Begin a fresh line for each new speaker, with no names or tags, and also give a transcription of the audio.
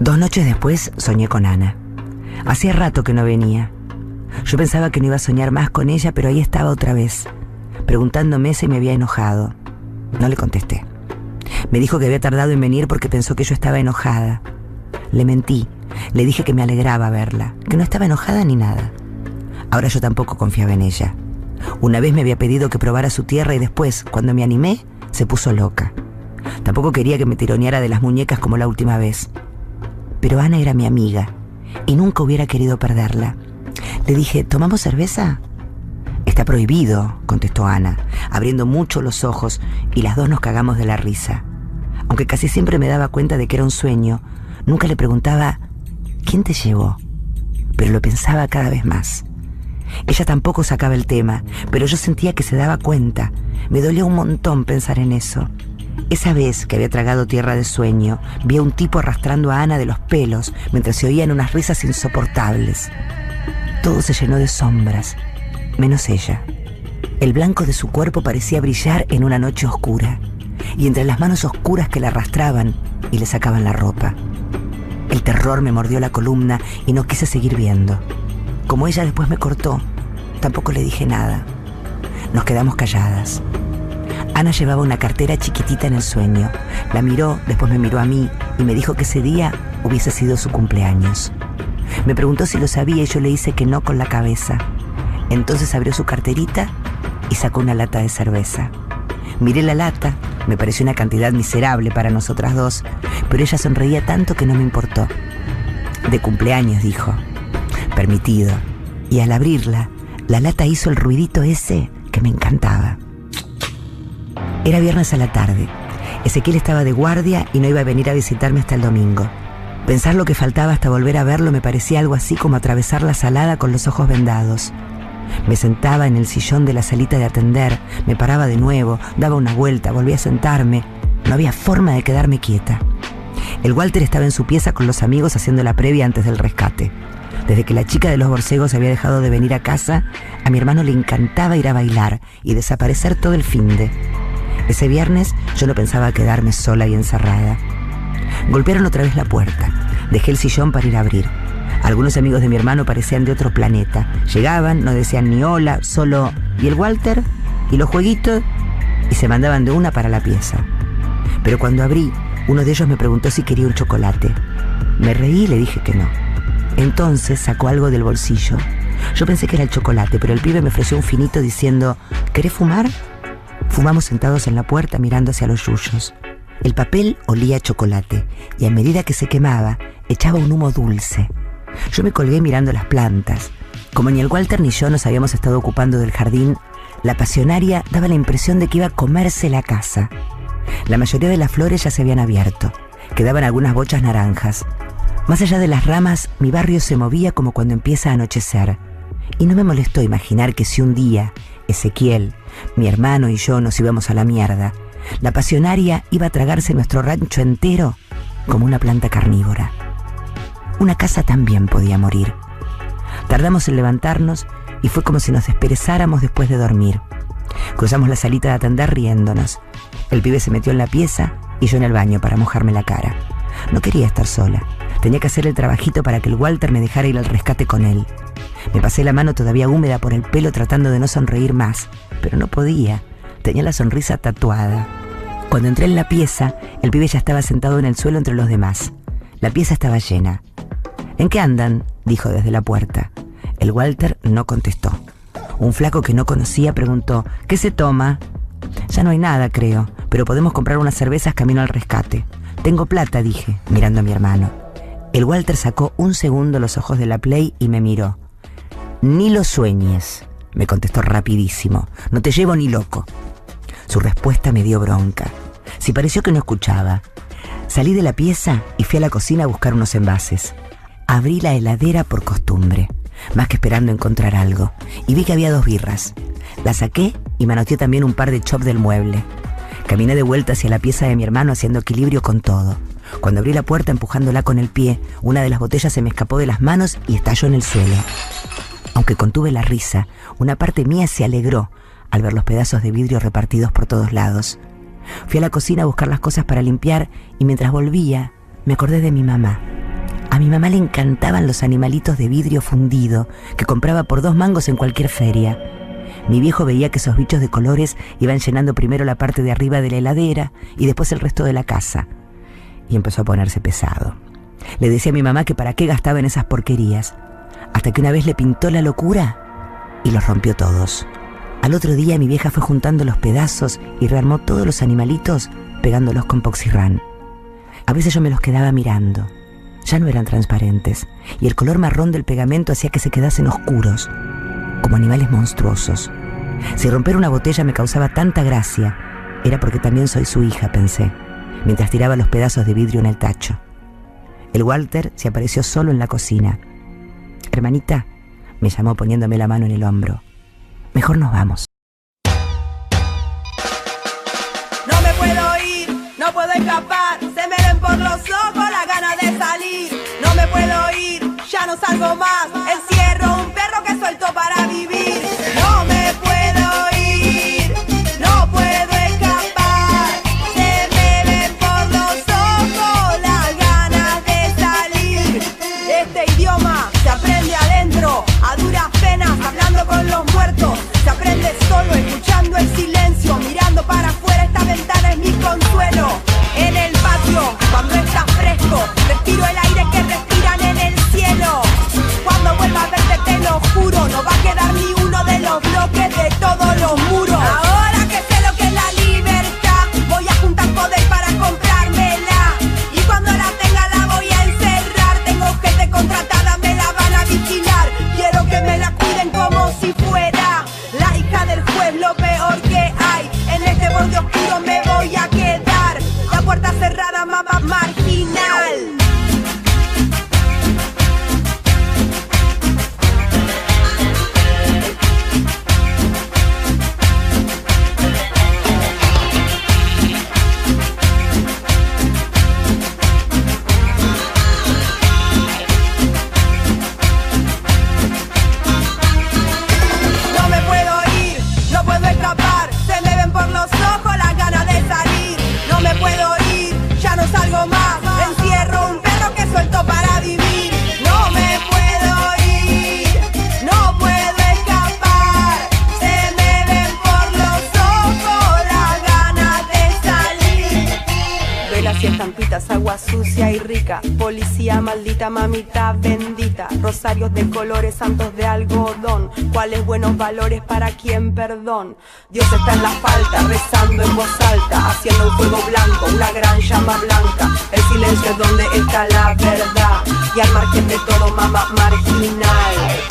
Dos noches después soñé con Ana. Hacía rato que no venía. Yo pensaba que no iba a soñar más con ella, pero ahí estaba otra vez, preguntándome si me había enojado. No le contesté. Me dijo que había tardado en venir porque pensó que yo estaba enojada. Le mentí. Le dije que me alegraba verla, que no estaba enojada ni nada. Ahora yo tampoco confiaba en ella. Una vez me había pedido que probara su tierra y después, cuando me animé, se puso loca. Tampoco quería que me tironeara de las muñecas como la última vez. Pero Ana era mi amiga y nunca hubiera querido perderla. Le dije, ¿tomamos cerveza? Está prohibido, contestó Ana, abriendo mucho los ojos y las dos nos cagamos de la risa. Aunque casi siempre me daba cuenta de que era un sueño, nunca le preguntaba, ¿quién te llevó? Pero lo pensaba cada vez más. Ella tampoco sacaba el tema, pero yo sentía que se daba cuenta. Me dolía un montón pensar en eso. Esa vez que había tragado tierra de sueño, vi a un tipo arrastrando a Ana de los pelos mientras se oían unas risas insoportables. Todo se llenó de sombras, menos ella. El blanco de su cuerpo parecía brillar en una noche oscura, y entre las manos oscuras que la arrastraban y le sacaban la ropa. El terror me mordió la columna y no quise seguir viendo. Como ella después me cortó, tampoco le dije nada. Nos quedamos calladas. Ana llevaba una cartera chiquitita en el sueño. La miró, después me miró a mí y me dijo que ese día hubiese sido su cumpleaños. Me preguntó si lo sabía y yo le hice que no con la cabeza. Entonces abrió su carterita y sacó una lata de cerveza. Miré la lata, me pareció una cantidad miserable para nosotras dos, pero ella sonreía tanto que no me importó. De cumpleaños, dijo. Permitido. Y al abrirla, la lata hizo el ruidito ese que me encantaba. Era viernes a la tarde. Ezequiel estaba de guardia y no iba a venir a visitarme hasta el domingo. Pensar lo que faltaba hasta volver a verlo me parecía algo así como atravesar la salada con los ojos vendados. Me sentaba en el sillón de la salita de atender, me paraba de nuevo, daba una vuelta, volvía a sentarme. No había forma de quedarme quieta. El Walter estaba en su pieza con los amigos haciendo la previa antes del rescate. Desde que la chica de los borcegos había dejado de venir a casa, a mi hermano le encantaba ir a bailar y desaparecer todo el fin de. Ese viernes yo no pensaba quedarme sola y encerrada. Golpearon otra vez la puerta. Dejé el sillón para ir a abrir. Algunos amigos de mi hermano parecían de otro planeta. Llegaban, no decían ni hola, solo ¿y el Walter? ¿Y los jueguitos? Y se mandaban de una para la pieza. Pero cuando abrí, uno de ellos me preguntó si quería un chocolate. Me reí y le dije que no. Entonces sacó algo del bolsillo. Yo pensé que era el chocolate, pero el pibe me ofreció un finito diciendo, ¿querés fumar? Fumamos sentados en la puerta mirando hacia los yuyos. El papel olía a chocolate y a medida que se quemaba, echaba un humo dulce. Yo me colgué mirando las plantas. Como ni el Walter ni yo nos habíamos estado ocupando del jardín, la pasionaria daba la impresión de que iba a comerse la casa. La mayoría de las flores ya se habían abierto. Quedaban algunas bochas naranjas. Más allá de las ramas, mi barrio se movía como cuando empieza a anochecer. Y no me molestó imaginar que si un día Ezequiel, mi hermano y yo nos íbamos a la mierda, la pasionaria iba a tragarse nuestro rancho entero como una planta carnívora. Una casa también podía morir. Tardamos en levantarnos y fue como si nos desperezáramos después de dormir. Cruzamos la salita de atender riéndonos. El pibe se metió en la pieza y yo en el baño para mojarme la cara. No quería estar sola. Tenía que hacer el trabajito para que el Walter me dejara ir al rescate con él. Me pasé la mano todavía húmeda por el pelo tratando de no sonreír más, pero no podía. Tenía la sonrisa tatuada. Cuando entré en la pieza, el pibe ya estaba sentado en el suelo entre los demás. La pieza estaba llena. ¿En qué andan? dijo desde la puerta. El Walter no contestó. Un flaco que no conocía preguntó, ¿qué se toma? Ya no hay nada, creo, pero podemos comprar unas cervezas camino al rescate. Tengo plata, dije, mirando a mi hermano. El Walter sacó un segundo los ojos de la Play y me miró. Ni lo sueñes, me contestó rapidísimo. No te llevo ni loco. Su respuesta me dio bronca. Si pareció que no escuchaba. Salí de la pieza y fui a la cocina a buscar unos envases. Abrí la heladera por costumbre, más que esperando encontrar algo, y vi que había dos birras. La saqué y manoteé también un par de chops del mueble. Caminé de vuelta hacia la pieza de mi hermano haciendo equilibrio con todo. Cuando abrí la puerta empujándola con el pie, una de las botellas se me escapó de las manos y estalló en el suelo. Aunque contuve la risa, una parte mía se alegró al ver los pedazos de vidrio repartidos por todos lados. Fui a la cocina a buscar las cosas para limpiar y mientras volvía me acordé de mi mamá. A mi mamá le encantaban los animalitos de vidrio fundido que compraba por dos mangos en cualquier feria. Mi viejo veía que esos bichos de colores iban llenando primero la parte de arriba de la heladera y después el resto de la casa. Y empezó a ponerse pesado. Le decía a mi mamá que para qué gastaba en esas porquerías, hasta que una vez le pintó la locura y los rompió todos. Al otro día mi vieja fue juntando los pedazos y rearmó todos los animalitos pegándolos con poxirrán. A veces yo me los quedaba mirando. Ya no eran transparentes y el color marrón del pegamento hacía que se quedasen oscuros, como animales monstruosos. Si romper una botella me causaba tanta gracia, era porque también soy su hija, pensé, mientras tiraba los pedazos de vidrio en el tacho. El Walter se apareció solo en la cocina. Hermanita, me llamó poniéndome la mano en el hombro. Mejor nos vamos.
No me puedo ir, no puedo escapar, se me ven por los ojos la gana de salir. No me puedo ir, ya no salgo más, encierro un perro que suelto para Policía maldita, mamita bendita. Rosarios de colores, santos de algodón. Cuáles buenos valores para quien perdón. Dios está en la falta, rezando en voz alta. Haciendo un fuego blanco, una gran llama blanca. El silencio es donde está la verdad. Y al margen de todo, mamá marginal.